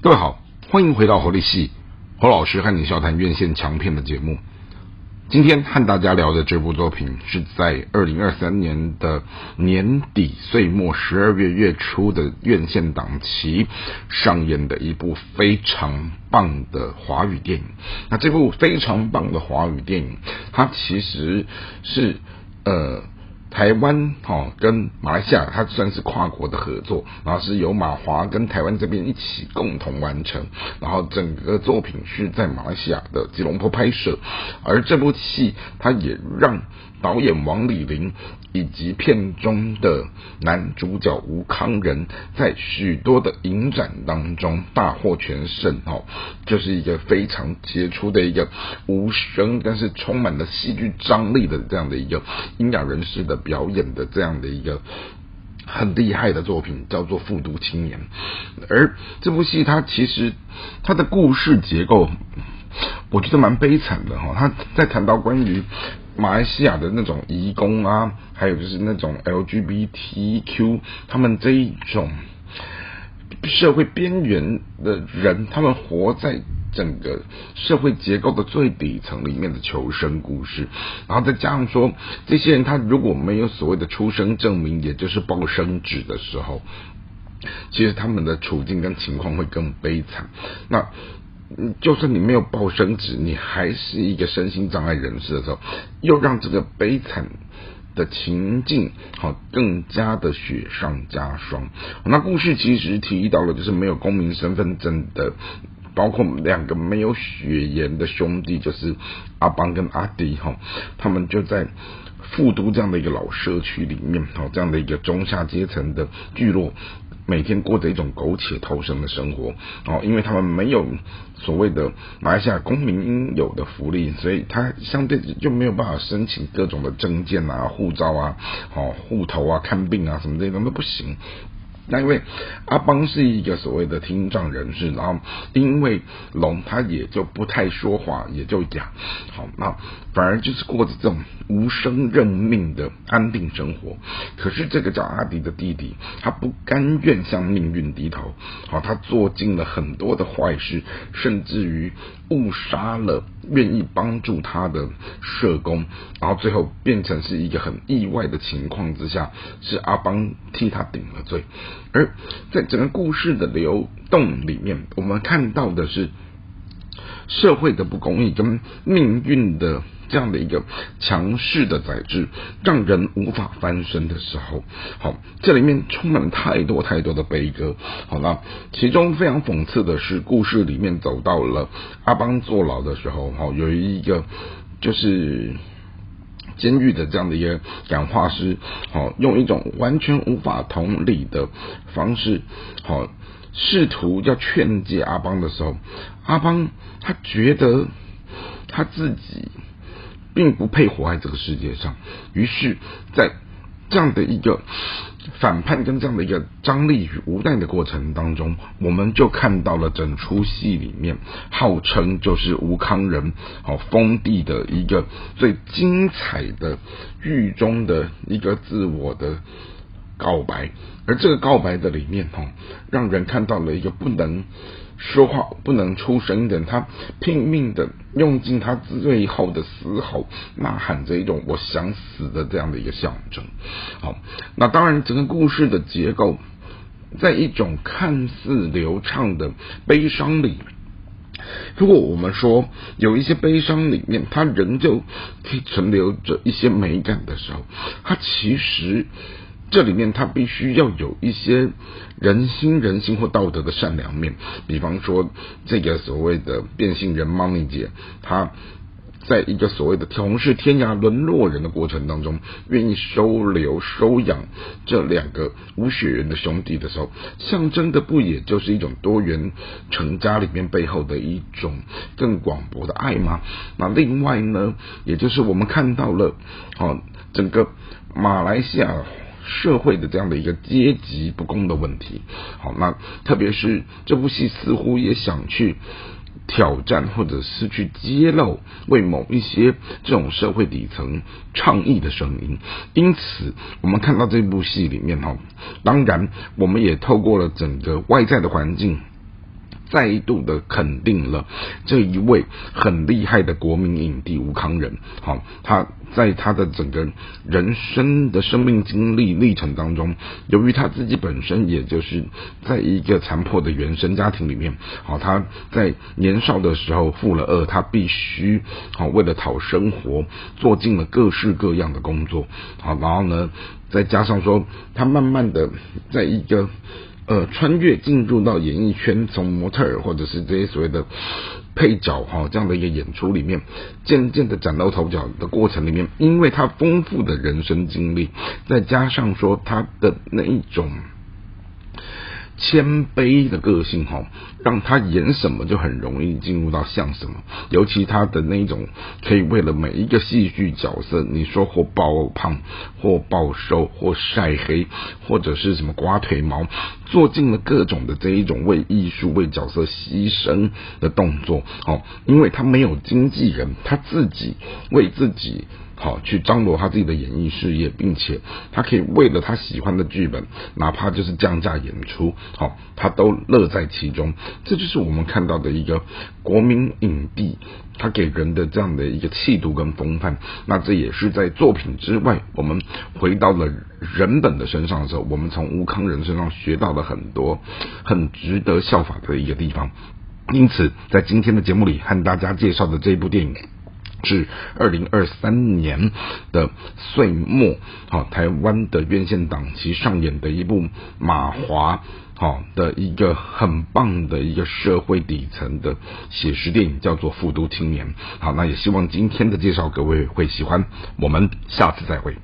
各位好，欢迎回到侯立系，侯老师和你笑谈院线强片的节目。今天和大家聊的这部作品是在二零二三年的年底岁末十二月月初的院线档期上演的一部非常棒的华语电影。那这部非常棒的华语电影，它其实是呃。台湾哈跟马来西亚，它算是跨国的合作，然后是由马华跟台湾这边一起共同完成，然后整个作品是在马来西亚的吉隆坡拍摄，而这部戏它也让。导演王李林以及片中的男主角吴康仁，在许多的影展当中大获全胜哦，就是一个非常杰出的一个无声，但是充满了戏剧张力的这样的一个音雅人士的表演的这样的一个很厉害的作品，叫做《复读青年》。而这部戏它其实它的故事结构，我觉得蛮悲惨的哈。他在谈到关于。马来西亚的那种移工啊，还有就是那种 LGBTQ，他们这一种社会边缘的人，他们活在整个社会结构的最底层里面的求生故事，然后再加上说，这些人他如果没有所谓的出生证明，也就是报生纸的时候，其实他们的处境跟情况会更悲惨。那。就算你没有报生纸，你还是一个身心障碍人士的时候，又让这个悲惨的情境好更加的雪上加霜。那故事其实提到了，就是没有公民身份证的，包括两个没有血缘的兄弟，就是阿邦跟阿迪哈，他们就在富都这样的一个老社区里面，好这样的一个中下阶层的聚落。每天过着一种苟且偷生的生活哦，因为他们没有所谓的马来西亚公民应有的福利，所以他相对就没有办法申请各种的证件啊、护照啊、哦户头啊、看病啊什么这些都不行。那因为阿邦是一个所谓的听障人士，然后因为聋，他也就不太说话，也就哑，好，那反而就是过着这种无声认命的安定生活。可是这个叫阿迪的弟弟，他不甘愿向命运低头，好，他做尽了很多的坏事，甚至于误杀了愿意帮助他的社工，然后最后变成是一个很意外的情况之下，是阿邦替他顶了罪。而在整个故事的流动里面，我们看到的是社会的不公义跟命运的这样的一个强势的宰制，让人无法翻身的时候，好，这里面充满了太多太多的悲歌。好了，其中非常讽刺的是，故事里面走到了阿邦坐牢的时候，好，有一个就是。监狱的这样的一个感化师，好，用一种完全无法同理的方式，好，试图要劝诫阿邦的时候，阿邦他觉得他自己并不配活在这个世界上，于是，在这样的一个。反叛跟这样的一个张力与无奈的过程当中，我们就看到了整出戏里面号称就是吴康仁好封地的一个最精彩的狱中的一个自我的告白，而这个告白的里面哈，让人看到了一个不能。说话不能出声的，他拼命的用尽他最后的嘶吼，呐喊着一种我想死的这样的一个象征。好，那当然整个故事的结构，在一种看似流畅的悲伤里，如果我们说有一些悲伤里面，它仍旧可以存留着一些美感的时候，它其实。这里面他必须要有一些人心、人性或道德的善良面，比方说这个所谓的变性人猫咪姐，她在一个所谓的同是天涯沦落人的过程当中，愿意收留、收养这两个无血缘的兄弟的时候，象征的不也就是一种多元成家里面背后的一种更广博的爱吗？那另外呢，也就是我们看到了，好，整个马来西亚。社会的这样的一个阶级不公的问题，好，那特别是这部戏似乎也想去挑战或者是去揭露为某一些这种社会底层倡议的声音，因此我们看到这部戏里面哈，当然我们也透过了整个外在的环境。再度的肯定了这一位很厉害的国民影帝吴康仁。好，他在他的整个人生的生命经历历程当中，由于他自己本身也就是在一个残破的原生家庭里面，好，他在年少的时候负了恶，他必须好为了讨生活，做尽了各式各样的工作。好，然后呢，再加上说他慢慢的在一个。呃，穿越进入到演艺圈，从模特儿或者是这些所谓的配角哈这样的一个演出里面，渐渐的崭露头角的过程里面，因为他丰富的人生经历，再加上说他的那一种。谦卑的个性哈，让他演什么就很容易进入到像什么。尤其他的那种可以为了每一个戏剧角色，你说或暴胖，或暴瘦，或晒黑，或者是什么刮腿毛，做尽了各种的这一种为艺术、为角色牺牲的动作。哦，因为他没有经纪人，他自己为自己。好，去张罗他自己的演艺事业，并且他可以为了他喜欢的剧本，哪怕就是降价演出，好，他都乐在其中。这就是我们看到的一个国民影帝，他给人的这样的一个气度跟风范。那这也是在作品之外，我们回到了人本的身上的时候，我们从吴康仁身上学到了很多很值得效法的一个地方。因此，在今天的节目里，和大家介绍的这部电影。至二零二三年的岁末，好，台湾的院线档期上演的一部马华好的一个很棒的一个社会底层的写实电影，叫做《复读青年》。好，那也希望今天的介绍各位会喜欢，我们下次再会。